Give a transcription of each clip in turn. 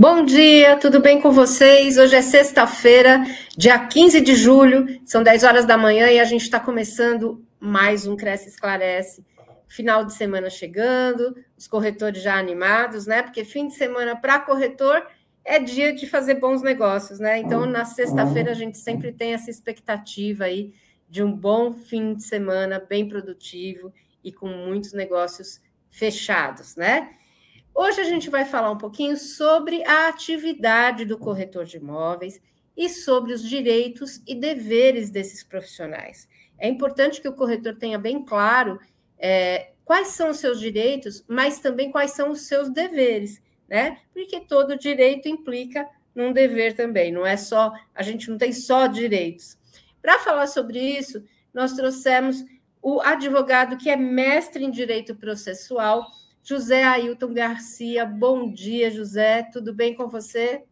Bom dia, tudo bem com vocês? Hoje é sexta-feira, dia 15 de julho, são 10 horas da manhã e a gente está começando mais um Cresce Esclarece. Final de semana chegando, os corretores já animados, né? Porque fim de semana para corretor é dia de fazer bons negócios, né? Então, na sexta-feira, a gente sempre tem essa expectativa aí de um bom fim de semana, bem produtivo e com muitos negócios fechados, né? Hoje a gente vai falar um pouquinho sobre a atividade do corretor de imóveis e sobre os direitos e deveres desses profissionais. É importante que o corretor tenha bem claro é, quais são os seus direitos, mas também quais são os seus deveres, né? Porque todo direito implica num dever também, não é só, a gente não tem só direitos. Para falar sobre isso, nós trouxemos o advogado que é mestre em direito processual, José Ailton Garcia. Bom dia, José. Tudo bem com você?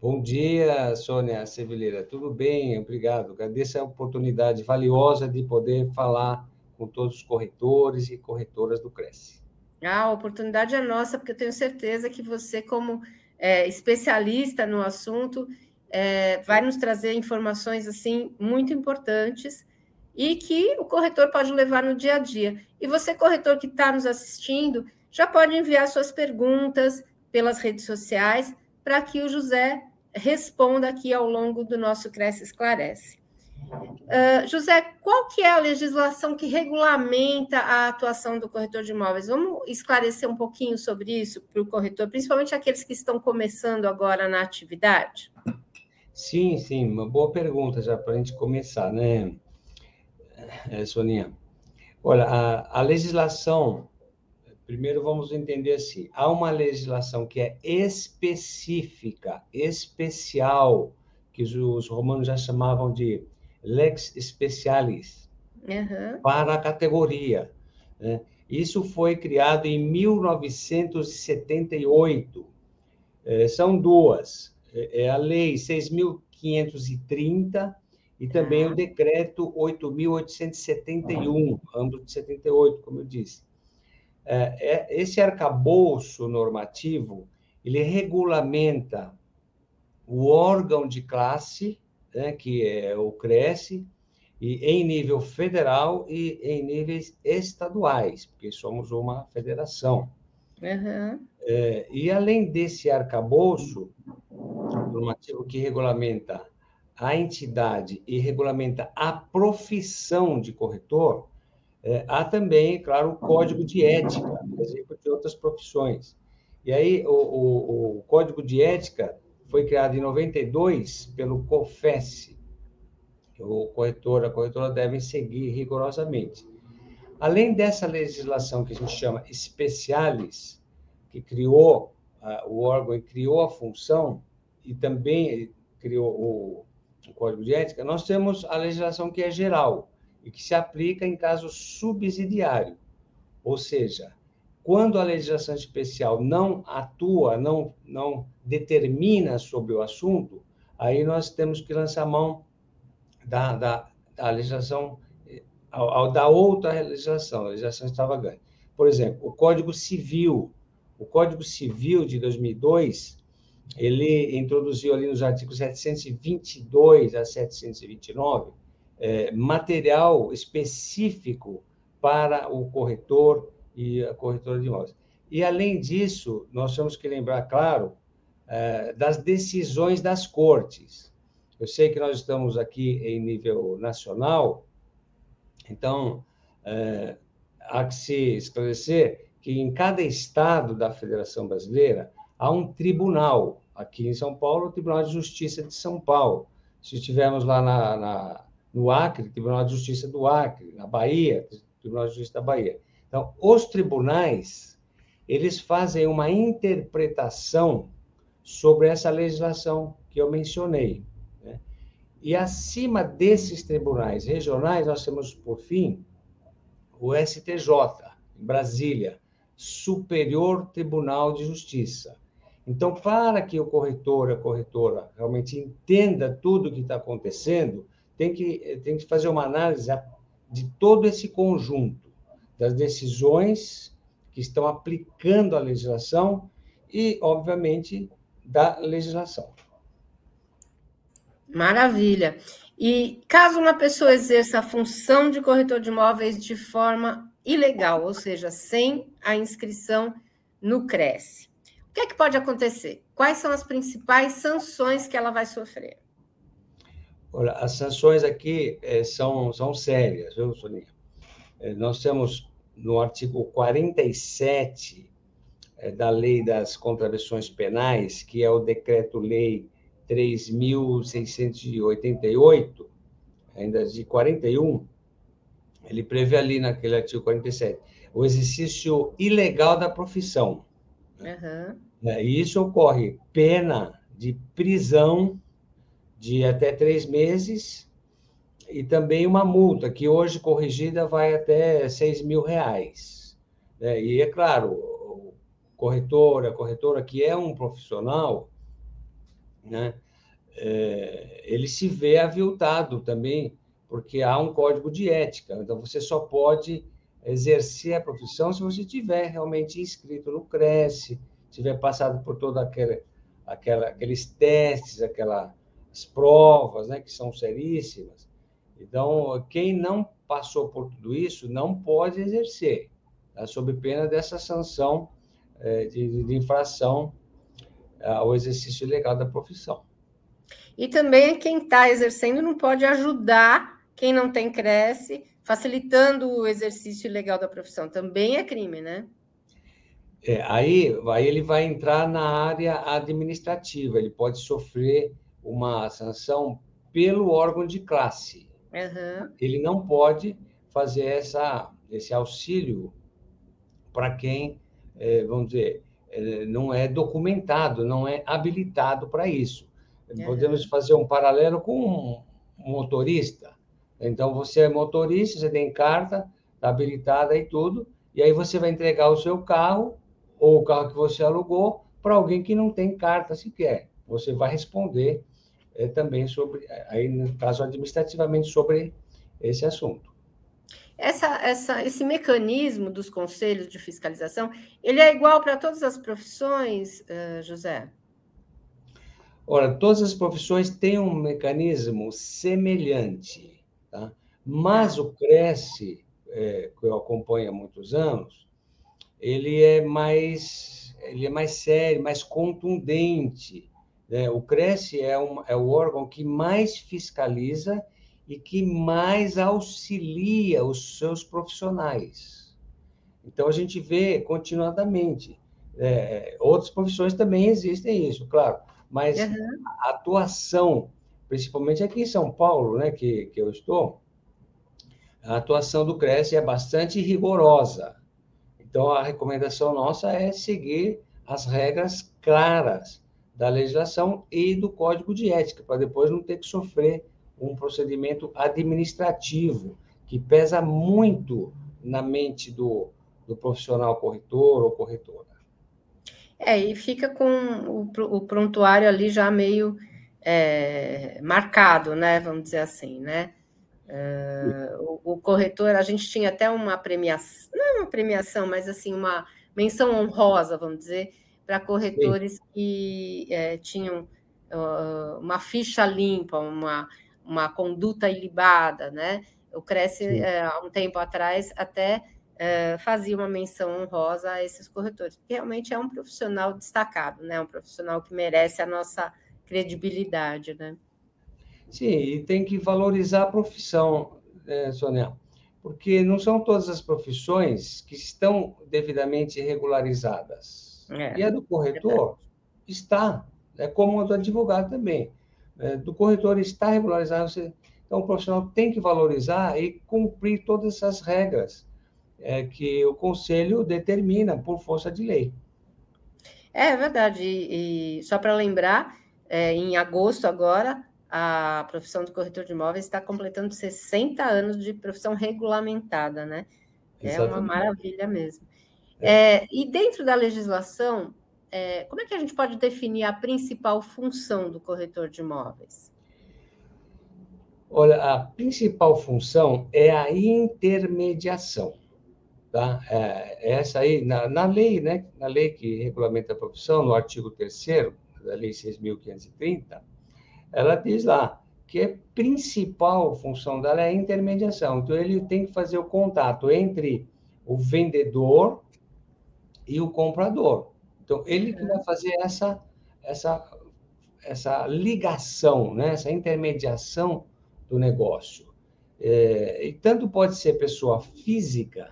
Bom dia, Sônia Sevileira. Tudo bem, obrigado. Agradeço a oportunidade valiosa de poder falar com todos os corretores e corretoras do Cresce. Ah, a oportunidade é nossa, porque eu tenho certeza que você, como é, especialista no assunto, é, vai nos trazer informações assim muito importantes e que o corretor pode levar no dia a dia. E você, corretor que está nos assistindo, já pode enviar suas perguntas pelas redes sociais para que o José responda aqui ao longo do nosso Cresce Esclarece. Uh, José, qual que é a legislação que regulamenta a atuação do corretor de imóveis? Vamos esclarecer um pouquinho sobre isso para o corretor, principalmente aqueles que estão começando agora na atividade? Sim, sim, uma boa pergunta já para a gente começar, né? É, Soninha. Olha, a, a legislação, primeiro vamos entender assim, há uma legislação que é específica, especial, que os, os romanos já chamavam de lex specialis, uhum. para a categoria. Né? Isso foi criado em 1978. É, são duas. É, é a Lei 6.530 e também o decreto 8.871, ambos de 78, como eu disse. É, é, esse arcabouço normativo, ele regulamenta o órgão de classe, né, que é o CRESSE, e em nível federal e em níveis estaduais, porque somos uma federação. Uhum. É, e além desse arcabouço normativo que regulamenta a entidade e regulamenta a profissão de corretor, é, há também, claro, o código de ética, por exemplo, de outras profissões. E aí, o, o, o código de ética foi criado em 92 pelo COFES, que o corretor, a corretora devem seguir rigorosamente. Além dessa legislação que a gente chama especialis, que criou uh, o órgão e criou a função, e também criou o, o Código de Ética, nós temos a legislação que é geral e que se aplica em caso subsidiário. Ou seja, quando a legislação especial não atua, não, não determina sobre o assunto, aí nós temos que lançar mão da, da, da legislação, ao, ao, da outra legislação, a legislação extravagante. Por exemplo, o Código Civil. O Código Civil de 2002 ele introduziu ali nos artigos 722 a 729 é, material específico para o corretor e a corretora de imóveis. E, além disso, nós temos que lembrar, claro, é, das decisões das cortes. Eu sei que nós estamos aqui em nível nacional, então, é, há que se esclarecer que em cada estado da Federação Brasileira há um tribunal. Aqui em São Paulo, o Tribunal de Justiça de São Paulo. Se estivermos lá na, na, no Acre, Tribunal de Justiça do Acre. Na Bahia, Tribunal de Justiça da Bahia. Então, os tribunais, eles fazem uma interpretação sobre essa legislação que eu mencionei. Né? E acima desses tribunais regionais, nós temos, por fim, o STJ, em Brasília, Superior Tribunal de Justiça. Então, para que o corretor, a corretora, realmente entenda tudo o que está acontecendo, tem que, tem que fazer uma análise de todo esse conjunto das decisões que estão aplicando a legislação e, obviamente, da legislação. Maravilha. E caso uma pessoa exerça a função de corretor de imóveis de forma ilegal, ou seja, sem a inscrição no Cresce, o que é que pode acontecer? Quais são as principais sanções que ela vai sofrer? Olha, as sanções aqui é, são, são sérias, viu, Soninha? É, nós temos no artigo 47 é, da Lei das Contravenções Penais, que é o Decreto-Lei 3.688, ainda de 41, ele prevê ali naquele artigo 47 o exercício ilegal da profissão. Uhum. Isso ocorre pena de prisão de até três meses e também uma multa, que hoje corrigida vai até seis mil reais. Né? E é claro, o corretor, a corretora que é um profissional, né? É, ele se vê aviltado também, porque há um código de ética. Então, você só pode exercer a profissão se você tiver realmente inscrito no Cresce, tiver passado por toda aquela, aquela aqueles testes, aquelas provas, né, que são seríssimas. Então, quem não passou por tudo isso não pode exercer, tá? sob pena dessa sanção é, de, de infração ao exercício ilegal da profissão. E também quem está exercendo não pode ajudar quem não tem cresce, facilitando o exercício ilegal da profissão. Também é crime, né? É, aí, aí ele vai entrar na área administrativa, ele pode sofrer uma sanção pelo órgão de classe. Uhum. Ele não pode fazer essa, esse auxílio para quem, é, vamos dizer, é, não é documentado, não é habilitado para isso. Uhum. Podemos fazer um paralelo com um motorista. Então, você é motorista, você tem carta, está habilitada e tudo, e aí você vai entregar o seu carro ou o carro que você alugou para alguém que não tem carta sequer. Você vai responder é, também sobre, aí no caso administrativamente, sobre esse assunto. Essa, essa, esse mecanismo dos conselhos de fiscalização, ele é igual para todas as profissões, uh, José? Ora, todas as profissões têm um mecanismo semelhante, tá? mas o Cresce, é, que eu acompanho há muitos anos, ele é mais, ele é mais sério, mais contundente. Né? O Cresce é, um, é o órgão que mais fiscaliza e que mais auxilia os seus profissionais. Então, a gente vê continuadamente. É, outras profissões também existem isso, claro, mas uhum. a atuação, principalmente aqui em São Paulo, né, que, que eu estou, a atuação do Cresce é bastante rigorosa. Então, a recomendação nossa é seguir as regras claras da legislação e do Código de Ética, para depois não ter que sofrer um procedimento administrativo que pesa muito na mente do, do profissional corretor ou corretora. É, e fica com o, o prontuário ali já meio é, marcado, né? Vamos dizer assim, né? É, o, o, corretor, a gente tinha até uma premiação, não é uma premiação, mas assim, uma menção honrosa, vamos dizer, para corretores Sim. que é, tinham uh, uma ficha limpa, uma, uma conduta ilibada, né? O Cresce, é, há um tempo atrás, até é, fazia uma menção honrosa a esses corretores, porque realmente é um profissional destacado, né? Um profissional que merece a nossa credibilidade, né? Sim, e tem que valorizar a profissão, né, Sônia, porque não são todas as profissões que estão devidamente regularizadas. É, e a do corretor é está, é como a do advogado também é, do corretor está regularizado. Você, então, o profissional tem que valorizar e cumprir todas essas regras é, que o conselho determina por força de lei. É verdade. E, e só para lembrar, é, em agosto agora, a profissão do corretor de imóveis está completando 60 anos de profissão regulamentada, né? É uma maravilha mesmo. É. É, e dentro da legislação, é, como é que a gente pode definir a principal função do corretor de imóveis? Olha, a principal função é a intermediação. Tá? É, essa aí, na, na, lei, né? Na lei que regulamenta a profissão, no artigo 3 da Lei 6.530, ela diz lá que a principal função dela é a intermediação. Então, ele tem que fazer o contato entre o vendedor e o comprador. Então, ele que vai fazer essa, essa, essa ligação, né? essa intermediação do negócio. É, e tanto pode ser pessoa física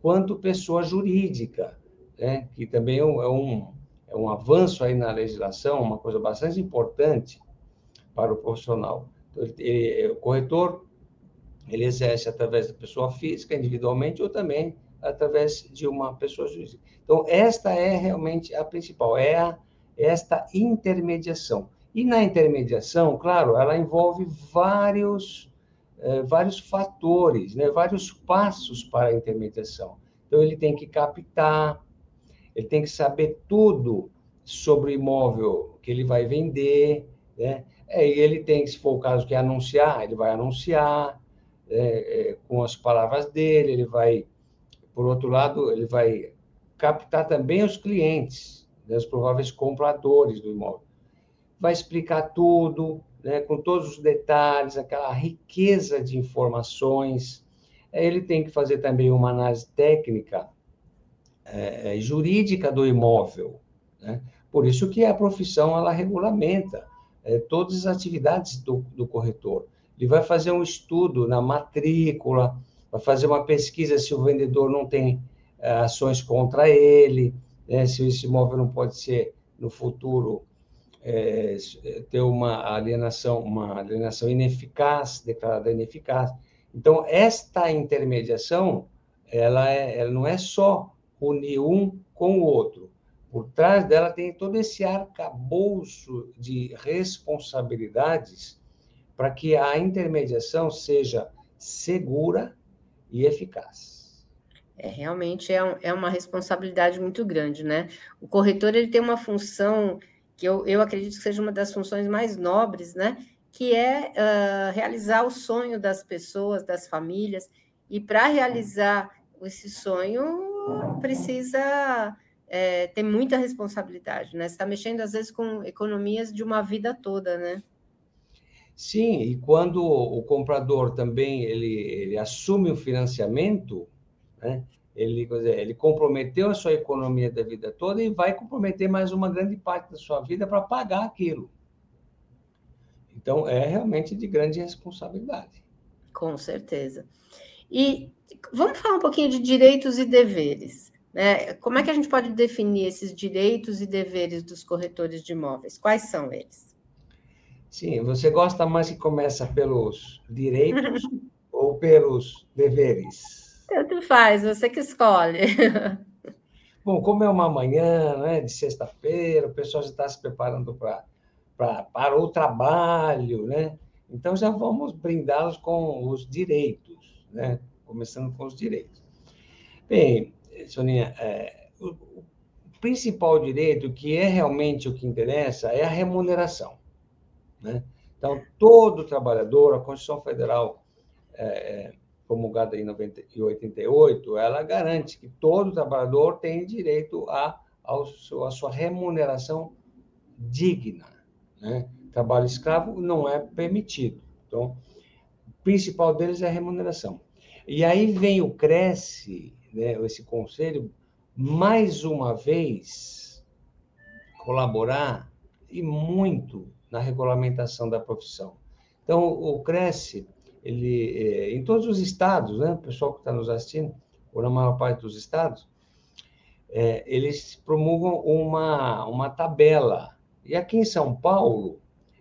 quanto pessoa jurídica, né? que também é um, é um, é um avanço aí na legislação, uma coisa bastante importante para o profissional. Então, ele, ele, o corretor ele exerce através da pessoa física, individualmente, ou também através de uma pessoa jurídica. Então, esta é realmente a principal, é a, esta intermediação. E na intermediação, claro, ela envolve vários, eh, vários fatores, né? vários passos para a intermediação. Então, ele tem que captar, ele tem que saber tudo sobre o imóvel que ele vai vender, né? É, ele tem, se for o caso que anunciar, ele vai anunciar é, é, com as palavras dele, ele vai, por outro lado, ele vai captar também os clientes, né, os prováveis compradores do imóvel. Vai explicar tudo, né, com todos os detalhes, aquela riqueza de informações. É, ele tem que fazer também uma análise técnica é, é, jurídica do imóvel. Né? Por isso que a profissão ela regulamenta é, todas as atividades do, do corretor. Ele vai fazer um estudo na matrícula, vai fazer uma pesquisa se o vendedor não tem é, ações contra ele, né? se esse imóvel não pode ser no futuro é, ter uma alienação, uma alienação ineficaz, declarada ineficaz. Então, esta intermediação, ela, é, ela não é só unir um com o outro. Por trás dela tem todo esse arcabouço de responsabilidades para que a intermediação seja segura e eficaz. É, realmente é, um, é uma responsabilidade muito grande, né? O corretor ele tem uma função que eu, eu acredito que seja uma das funções mais nobres, né? Que é uh, realizar o sonho das pessoas, das famílias, e para realizar esse sonho precisa é, ter muita responsabilidade, né? Você está mexendo às vezes com economias de uma vida toda, né? Sim, e quando o comprador também ele, ele assume o financiamento, né? Ele, ele comprometeu a sua economia da vida toda e vai comprometer mais uma grande parte da sua vida para pagar aquilo. Então, é realmente de grande responsabilidade. Com certeza. E vamos falar um pouquinho de direitos e deveres. Né? Como é que a gente pode definir esses direitos e deveres dos corretores de imóveis? Quais são eles? Sim, você gosta mais que começa pelos direitos ou pelos deveres? Tanto faz, você que escolhe. Bom, como é uma manhã né, de sexta-feira, o pessoal já está se preparando pra, pra, para o trabalho, né? Então já vamos brindá-los com os direitos, né? Começando com os direitos. Bem, Soninha, é, o, o, principal direito, que é realmente o que interessa, é a remuneração. Né? Então, todo trabalhador, a Constituição Federal, é, é promulgada em 90, 88, ela garante que todo trabalhador tem direito a, ao seu, a sua remuneração digna. Né? Trabalho escravo não é permitido. Então, principal deles é a remuneração. E aí vem o Cresce, né, esse conselho, mais uma vez, colaborar e muito na regulamentação da profissão. Então, o Cresce, ele, é, em todos os estados, né, o pessoal que está nos assistindo, ou na maior parte dos estados, é, eles promulgam uma, uma tabela. E aqui em São Paulo,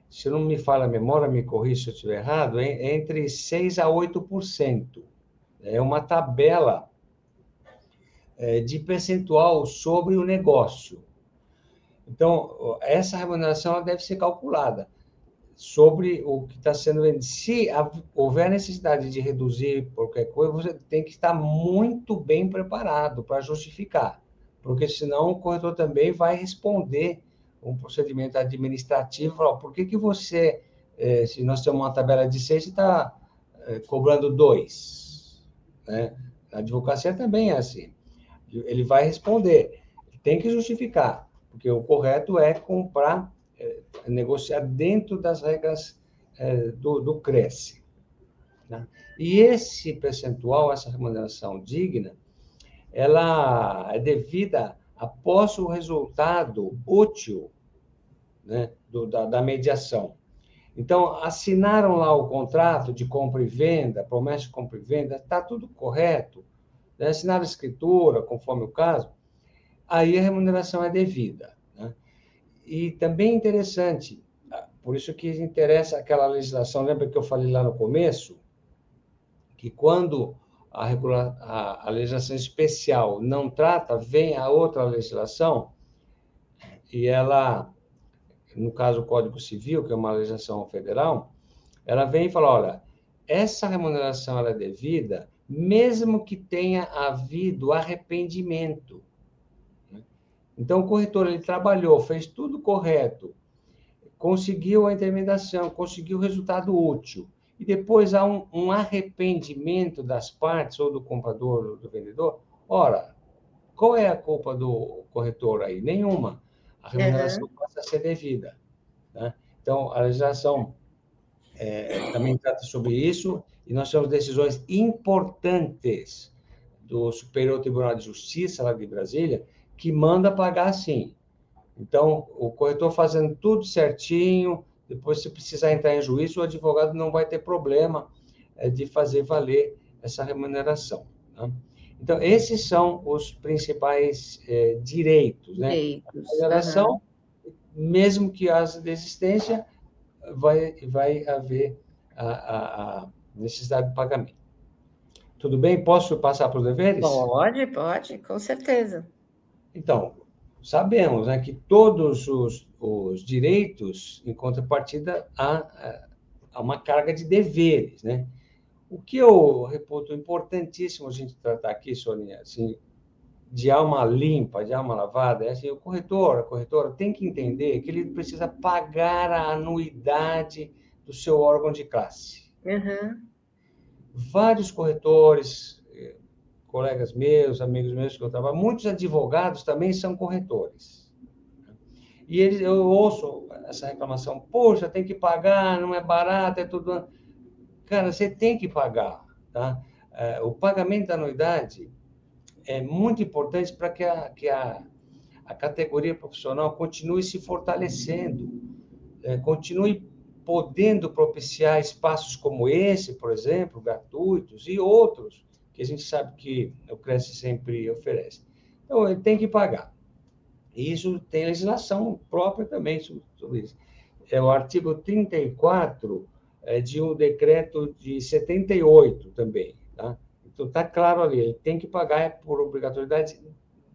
se não me falha a memória, me corrija se eu estiver errado, é entre 6% a 8%. É uma tabela é, de percentual sobre o negócio. Então, essa remuneração deve ser calculada sobre o que está sendo vendido. Se houver necessidade de reduzir qualquer coisa, você tem que estar muito bem preparado para justificar, porque senão o corretor também vai responder um procedimento administrativo, por que, que você, é, se nós temos uma tabela de seis, está é, cobrando dois? Né? A advocacia também é assim ele vai responder. Tem que justificar. porque o correto é comprar, é, negociar dentro das regras é, do, do Cresce. Né? E esse percentual, essa remuneração digna, ela é devida após o resultado útil né, do, da, da mediação. Então, assinaram lá o contrato de compra e venda, promessa de compra e venda, está tudo correto, né? assinaram a escritura, conforme o caso, aí a remuneração é devida. Né? E também interessante, por isso que interessa aquela legislação, lembra que eu falei lá no começo, que quando a, regula a, legislação especial não trata, vem a outra legislação e ela no caso o Código Civil, que é uma legislação federal, ela vem e fala, olha, essa remuneração ela é devida, mesmo que tenha havido arrependimento. Então, o corretor ele trabalhou, fez tudo correto, conseguiu a intermediação, conseguiu o resultado útil, e depois há um, um arrependimento das partes, ou do comprador ou do vendedor, ora, qual é a culpa do corretor aí? Nenhuma a remuneração uhum. passa a ser devida. Né? Então, a legislação é, também trata sobre isso, e nós temos decisões importantes do Superior Tribunal de Justiça, lá de Brasília, que manda pagar sim. Então, o corretor fazendo tudo certinho, depois, se precisar entrar em juízo, o advogado não vai ter problema é, de fazer valer essa remuneração. Né? Então, esses são os principais é, direitos. Né? Direitos. A relação, uhum. mesmo que haja desistência, vai, vai haver a, a, a, necessidade de pagamento. Tudo bem? Posso passar para os deveres? Pode, pode, com certeza. Então, sabemos né, que todos os, os direitos, em contrapartida, há, há uma carga de deveres, né? O que eu reputo importantíssimo a gente tratar aqui, Soninha, assim, de alma limpa, de alma lavada, é assim, o corretor, a corretora tem que entender que ele precisa pagar a anuidade do seu órgão de classe. Uhum. Vários corretores, colegas meus, amigos meus que eu trabalho, muitos advogados também são corretores. E eles, eu ouço essa reclamação, poxa, tem que pagar, não é barato, é tudo Cara, você tem que pagar, tá? É, o pagamento da anuidade é muito importante para que, a, que a, a categoria profissional continue se fortalecendo, é, continue podendo propiciar espaços como esse, por exemplo, gratuitos, e outros que a gente sabe que o Cresce sempre oferece. Então, ele tem que pagar. E isso tem legislação própria também sobre isso. É o artigo 34 é, de um decreto de 78 também. Tá? Então, está claro ali, ele tem que pagar por obrigatoriedade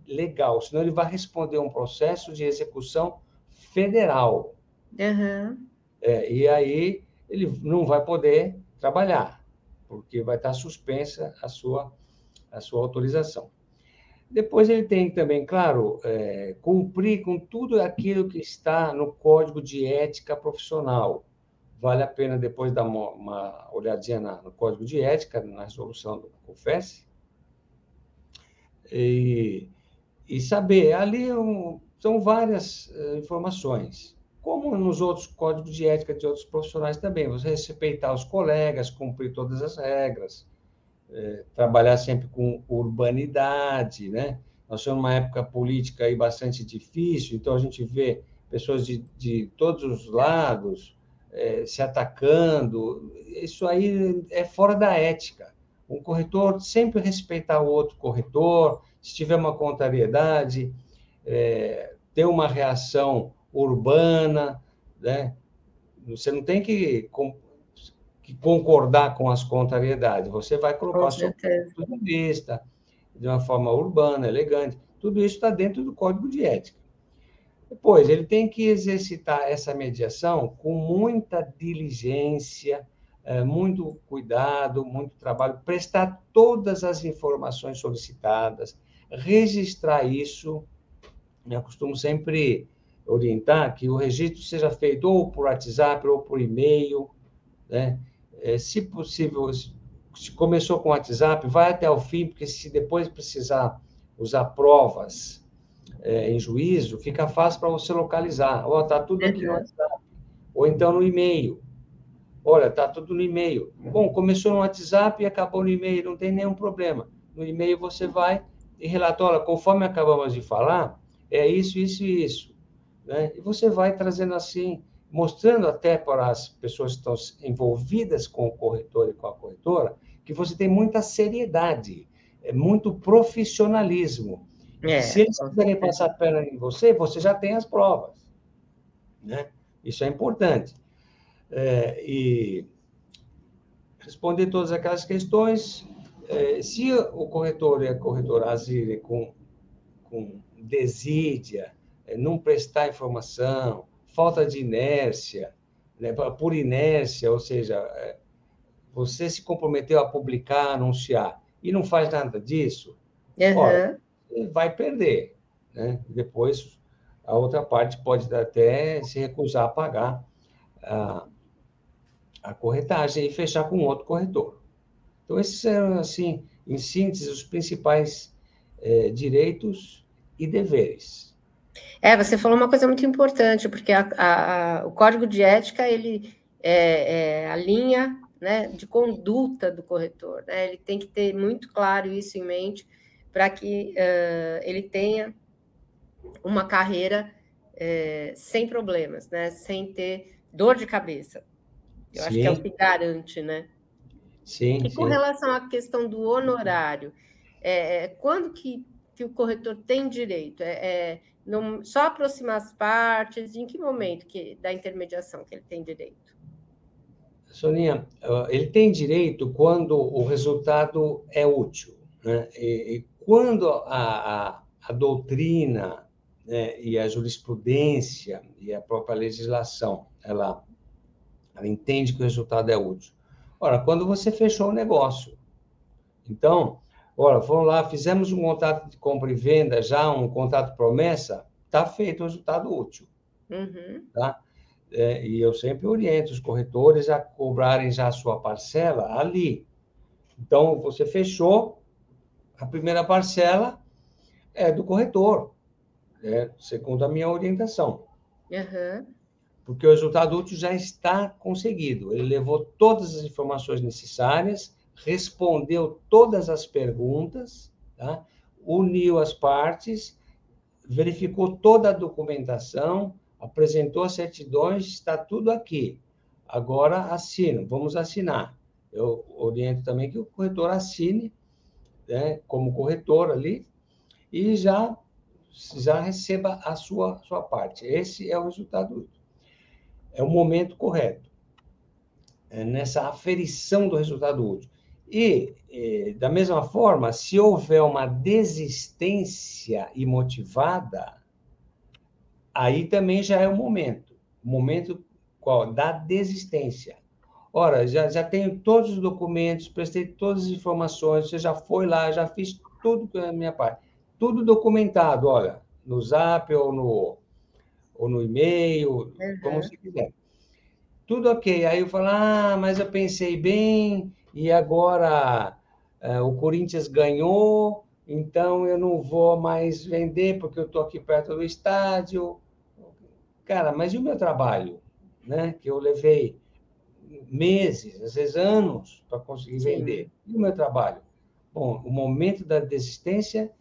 legal, senão ele vai responder um processo de execução federal. Uhum. É, e aí ele não vai poder trabalhar, porque vai estar suspensa a sua, a sua autorização. Depois ele tem também, claro, é, cumprir com tudo aquilo que está no Código de Ética Profissional, vale a pena depois dar uma, uma olhadinha na, no código de ética, na resolução do COFES, e, e saber. Ali um, são várias uh, informações, como nos outros códigos de ética de outros profissionais também. Você respeitar os colegas, cumprir todas as regras, eh, trabalhar sempre com urbanidade, né? Nós temos uma época política aí bastante difícil, então a gente vê pessoas de, de todos os lados, é, se atacando, isso aí é fora da ética. Um corretor sempre respeitar o outro corretor, se tiver uma contrariedade, é, ter uma reação urbana, né? Você não tem que, com, que concordar com as contrariedades, você vai colocar seu ponto de vista de uma forma urbana, elegante. Tudo isso está dentro do código de ética. Depois, ele tem que exercitar essa mediação com muita diligência, é, muito cuidado, muito trabalho, prestar todas as informações solicitadas, registrar isso. Eu costumo sempre orientar que o registro seja feito ou por WhatsApp ou por e-mail, né? É, se possível, se começou com WhatsApp, vai até o fim, porque se depois precisar usar provas é, em juízo, fica fácil para você localizar. Ó, oh, tá tudo aqui no WhatsApp. Ou então no e-mail. Olha, tá tudo no e-mail. Bom, começou no WhatsApp e acabou no e-mail, não tem nenhum problema. No e-mail você vai e relata, olha, conforme acabamos de falar, é isso, isso e isso. Né? E você vai trazendo assim, mostrando até para as pessoas que estão envolvidas com o corretor e com a corretora, que você tem muita seriedade, é muito profissionalismo. É, Se eles quiserem passar a perna em você, você já tem as provas. Né? Isso é importante. É, e responder todas aquelas questões. É, se o corretor e a corretora agirem com, com desídia, não prestar informação, falta de inércia, né, por inércia, ou seja, é, você se comprometeu a publicar, anunciar, e não faz nada disso, uhum. olha, vai perder. Né? Depois, a outra parte pode até se recusar a pagar a, a corretagem e fechar com outro corretor. Então, esses são, assim, em síntese, os principais é, direitos e deveres. É, você falou uma coisa muito importante, porque a, a, a, o código de ética, ele é, é a linha né, de conduta do corretor. Né? Ele tem que ter muito claro isso em mente para que uh, ele tenha uma carreira uh, sem problemas, né? sem ter dor de cabeça. Eu sim. acho que é o que garante, né? Sim. E com sim. relação à questão do honorário, é, é, quando que, que o corretor tem direito? É, é só aproximar as partes? Em que momento que, da intermediação que ele tem direito? Soninha, ele tem direito quando o resultado é útil. Né? E, e quando a, a, a doutrina né, e a jurisprudência e a própria legislação ela, ela entende que o resultado é útil. Ora, quando você fechou o negócio. Então, ora, vamos lá, fizemos um contrato de compra e venda, já um contrato promessa, está feito o resultado útil. Uhum. Tá? É, e eu sempre oriento os corretores a cobrarem já a sua parcela ali. Então, você fechou, a primeira parcela é do corretor, né? segundo a minha orientação. Uhum. Porque o resultado útil já está conseguido. Ele levou todas as informações necessárias, respondeu todas as perguntas, tá? uniu as partes, verificou toda a documentação, apresentou as certidões, está tudo aqui. Agora assina, vamos assinar. Eu oriento também que o corretor assine, né, como corretor ali, e já, já receba a sua, sua parte. Esse é o resultado. É o momento correto. É nessa aferição do resultado útil. E, e, da mesma forma, se houver uma desistência imotivada, aí também já é o momento. O momento qual? Da desistência. Ora, já, já tenho todos os documentos, prestei todas as informações, você já foi lá, já fiz tudo a minha parte. Tudo documentado, olha, no zap ou no, ou no e-mail, uhum. como você quiser. Tudo ok. Aí eu falo, ah, mas eu pensei bem, e agora uh, o Corinthians ganhou, então eu não vou mais vender porque eu estou aqui perto do estádio. Cara, mas e o meu trabalho? Né? Que eu levei meses, às vezes anos, para conseguir Sim. vender. E o meu trabalho? Bom, o momento da desistência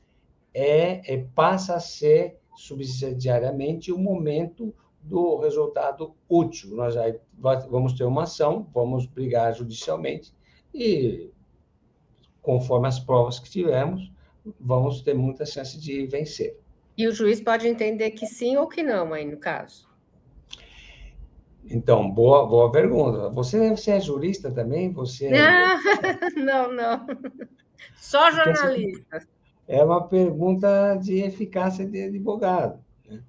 é, é passa a ser subsidiariamente o momento do resultado útil. Nós vamos ter uma ação, vamos brigar judicialmente e, conforme as provas que tivermos, vamos ter muita chance de vencer. E o juiz pode entender que sim ou que não, aí no caso? Então, boa, boa pergunta. Você, você é jurista também? Você não, não. Só jornalista. É uma pergunta de eficácia de advogado. Né?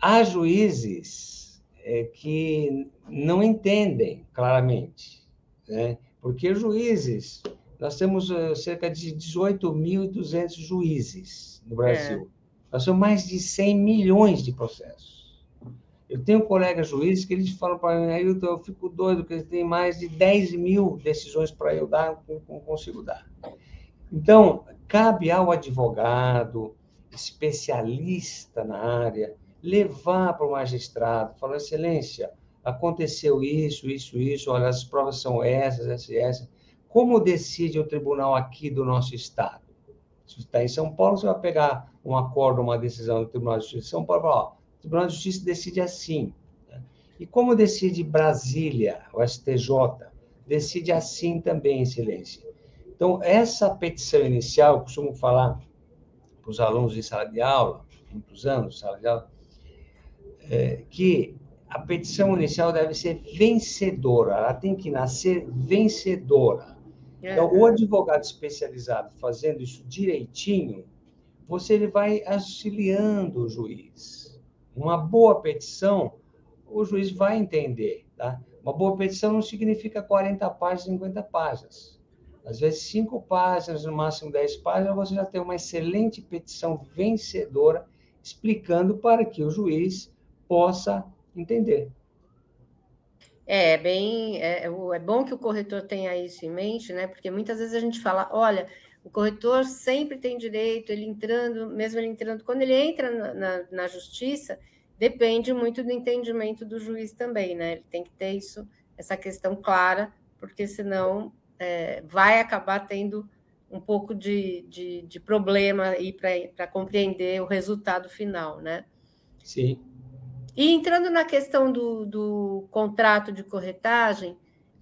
Há juízes é, que não entendem claramente, né? Porque juízes, nós temos uh, cerca de 18.200 juízes no Brasil. É. Nós temos mais de 100 milhões de processos. Eu tenho colegas juízes que eles falam para mim, Ailton, eu fico doido, porque eles têm mais de 10 mil decisões para eu dar, não consigo dar. Então, cabe ao advogado especialista na área, levar para o magistrado, falar, excelência, aconteceu isso, isso, isso, olha, as provas são essas, essas, essas. Como decide o tribunal aqui do nosso estado? Se está em São Paulo, você vai pegar um acordo, uma decisão do Tribunal de Justiça de São Paulo ó, o Tribunal de Justiça decide assim. Né? E como decide Brasília, o STJ? Decide assim também, excelência. Então, essa petição inicial, eu costumo falar para os alunos de sala de aula, muitos anos de sala de aula, é, que a petição inicial deve ser vencedora, ela tem que nascer vencedora. Então, o advogado especializado fazendo isso direitinho, você ele vai auxiliando o juiz. Uma boa petição, o juiz vai entender. Tá? Uma boa petição não significa 40 páginas, 50 páginas. Às vezes, cinco páginas, no máximo 10 páginas, você já tem uma excelente petição vencedora, explicando para que o juiz possa entender. É bem, é, é bom que o corretor tenha isso em mente, né? Porque muitas vezes a gente fala, olha, o corretor sempre tem direito, ele entrando, mesmo ele entrando, quando ele entra na, na, na justiça, depende muito do entendimento do juiz também, né? Ele tem que ter isso, essa questão clara, porque senão é, vai acabar tendo um pouco de, de, de problema aí para compreender o resultado final, né? Sim. E entrando na questão do, do contrato de corretagem,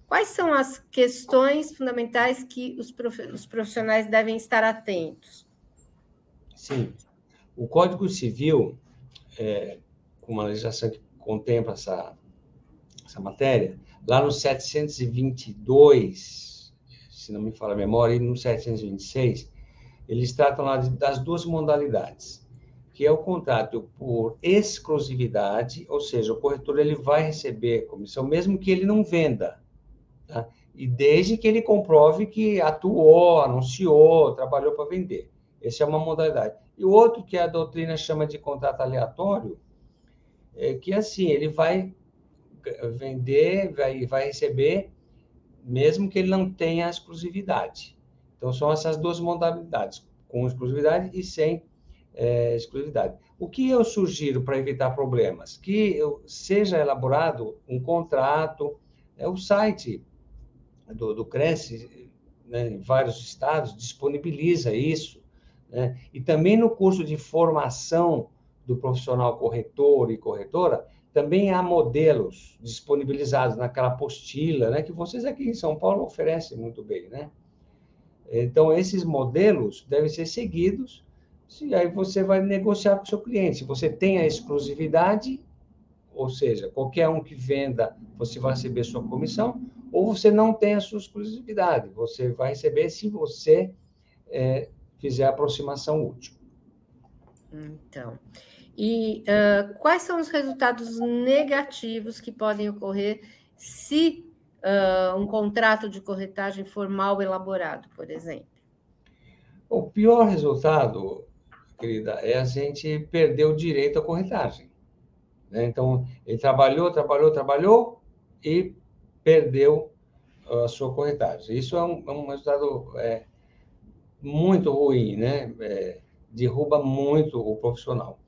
quais são as questões fundamentais que os, os profissionais devem estar atentos? Sim. O Código Civil, é, com uma legislação que contempla essa, essa matéria, lá no 722, se não me fala a memória, e no 726, eles tratam lá das duas modalidades que é o contrato por exclusividade, ou seja, o corretor ele vai receber comissão mesmo que ele não venda, tá? e desde que ele comprove que atuou, anunciou, trabalhou para vender. Essa é uma modalidade. E o outro que a doutrina chama de contrato aleatório, é que assim, ele vai vender, vai, vai receber, mesmo que ele não tenha exclusividade. Então, são essas duas modalidades, com exclusividade e sem é, exclusividade. O que eu sugiro para evitar problemas? Que eu, seja elaborado um contrato, é, o site do, do Cresce, né, em vários estados, disponibiliza isso. Né? E também no curso de formação do profissional corretor e corretora, também há modelos disponibilizados naquela apostila, né, que vocês aqui em São Paulo oferecem muito bem, né? Então, esses modelos devem ser seguidos e aí você vai negociar com o seu cliente. Se você tem a exclusividade, ou seja, qualquer um que venda, você vai receber sua comissão, ou você não tem a sua exclusividade, você vai receber se você é, fizer a aproximação útil. Então, e uh, quais são os resultados negativos que podem ocorrer se uh, um contrato de corretagem for mal elaborado, por exemplo? O pior resultado querida, é a gente perder o direito à corretagem. Né? Então, ele trabalhou, trabalhou, trabalhou e perdeu a sua corretagem. Isso é um, é um resultado é, muito ruim, né? É, derruba muito o profissional.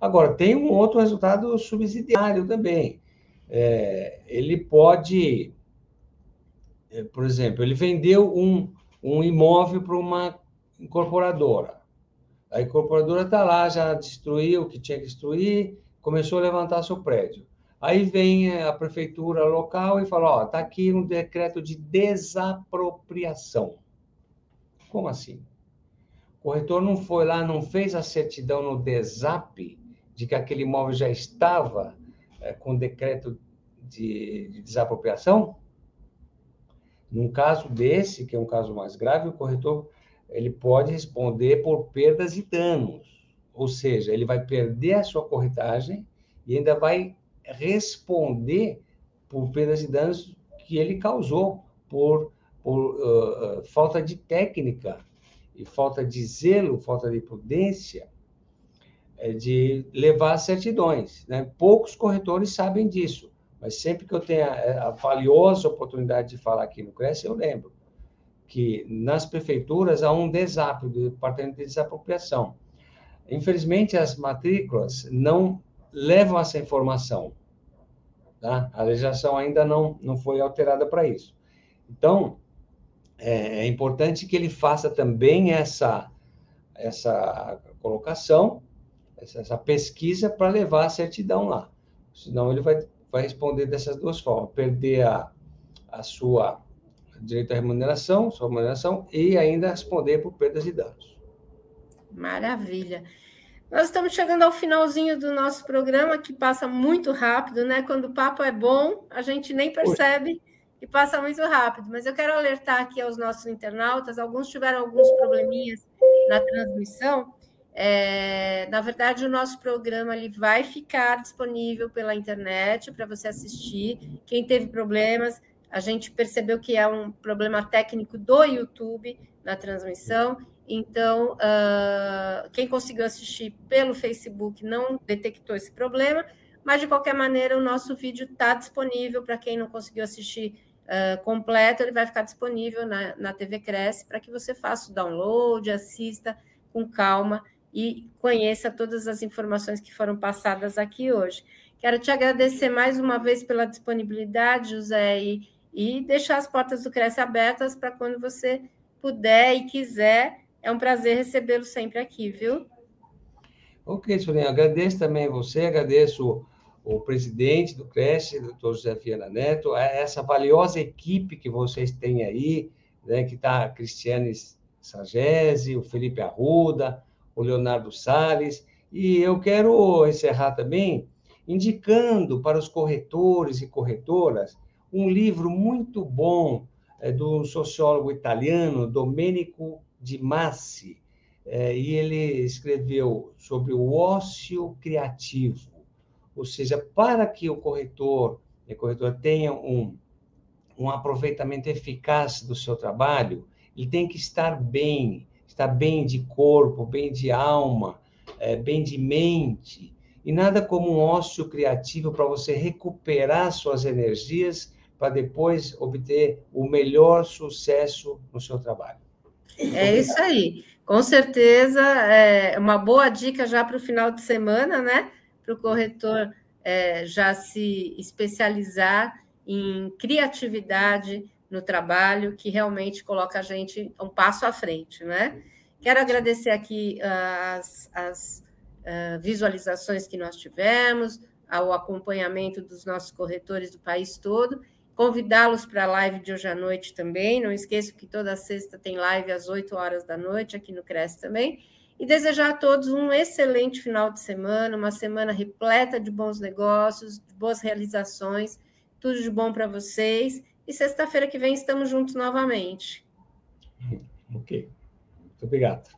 Agora, tem um outro resultado subsidiário também. É, ele pode, é, por exemplo, ele vendeu um, um imóvel para uma incorporadora. A incorporadora está lá, já destruiu o que tinha que destruir, começou a levantar seu prédio. Aí vem a prefeitura local e fala: Ó, está aqui um decreto de desapropriação. Como assim? O corretor não foi lá, não fez a certidão no DESAP de que aquele imóvel já estava é, com decreto de, de desapropriação? Num caso desse, que é um caso mais grave, o corretor ele pode responder por perdas e danos, ou seja, ele vai perder a sua corretagem e ainda vai responder por perdas e danos que ele causou por, por uh, falta de técnica e falta de zelo, falta de prudência é, de levar certidões. Né? Poucos corretores sabem disso, mas sempre que eu tenho a, a valiosa oportunidade de falar aqui no Cresce, eu lembro que nas prefeituras há um DESAP, do Departamento de Desapropriação. Infelizmente, as matrículas não levam essa informação. Tá? A legislação ainda não, não foi alterada para isso. Então, é, é, importante que ele faça também essa, essa colocação, essa, essa pesquisa para levar a certidão lá. Senão ele vai, vai responder dessas duas formas: perder a, a sua direito à remuneração, sua remuneração, e ainda responder por perdas e danos. Maravilha. Nós estamos chegando ao finalzinho do nosso programa, que passa muito rápido, né? Quando o papo é bom, a gente nem percebe e passa muito rápido. Mas eu quero alertar aqui aos nossos internautas: alguns tiveram alguns probleminhas na transmissão. É, na verdade, o nosso programa ele vai ficar disponível pela internet para você assistir. Quem teve problemas, a gente percebeu que é um problema técnico do YouTube na transmissão. Então, uh, quem conseguiu assistir pelo Facebook não detectou esse problema, mas de qualquer maneira o nosso vídeo está disponível para quem não conseguiu assistir uh, completo, ele vai ficar disponível na, na TV Cresce para que você faça o download, assista com calma e conheça todas as informações que foram passadas aqui hoje. Quero te agradecer mais uma vez pela disponibilidade, José, e, e deixar as portas do Cresce abertas para quando você puder e quiser é um prazer recebê-lo sempre aqui, viu? Ok, Sorinha, agradeço também você, agradeço o, presidente do CRESE, doutor José Fiana Neto, essa valiosa equipe que vocês têm aí, né, que está a Cristiane Sagese, o Felipe Arruda, o Leonardo Salles, e eu quero encerrar também indicando para os corretores e corretoras um livro muito bom é, do sociólogo italiano Domenico de Massi, é, e ele escreveu sobre o ócio criativo, ou seja, para que o corretor e corretor tenha um, um aproveitamento eficaz do seu trabalho, ele tem que estar bem, estar bem de corpo, bem de alma, é, bem de mente, e nada como um ócio criativo para você recuperar suas energias para depois obter o melhor sucesso no seu trabalho. É isso aí. Com certeza, é uma boa dica já para o final de semana, né? Para o corretor é, já se especializar em criatividade no trabalho, que realmente coloca a gente um passo à frente, né? Quero agradecer aqui as, as uh, visualizações que nós tivemos, ao acompanhamento dos nossos corretores do país todo convidá-los para a live de hoje à noite também. Não esqueçam que toda sexta tem live às 8 horas da noite aqui no Cresce também. E desejar a todos um excelente final de semana, uma semana repleta de bons negócios, de boas realizações, tudo de bom para vocês. E sexta-feira que vem estamos juntos novamente. Ok. Muito obrigado.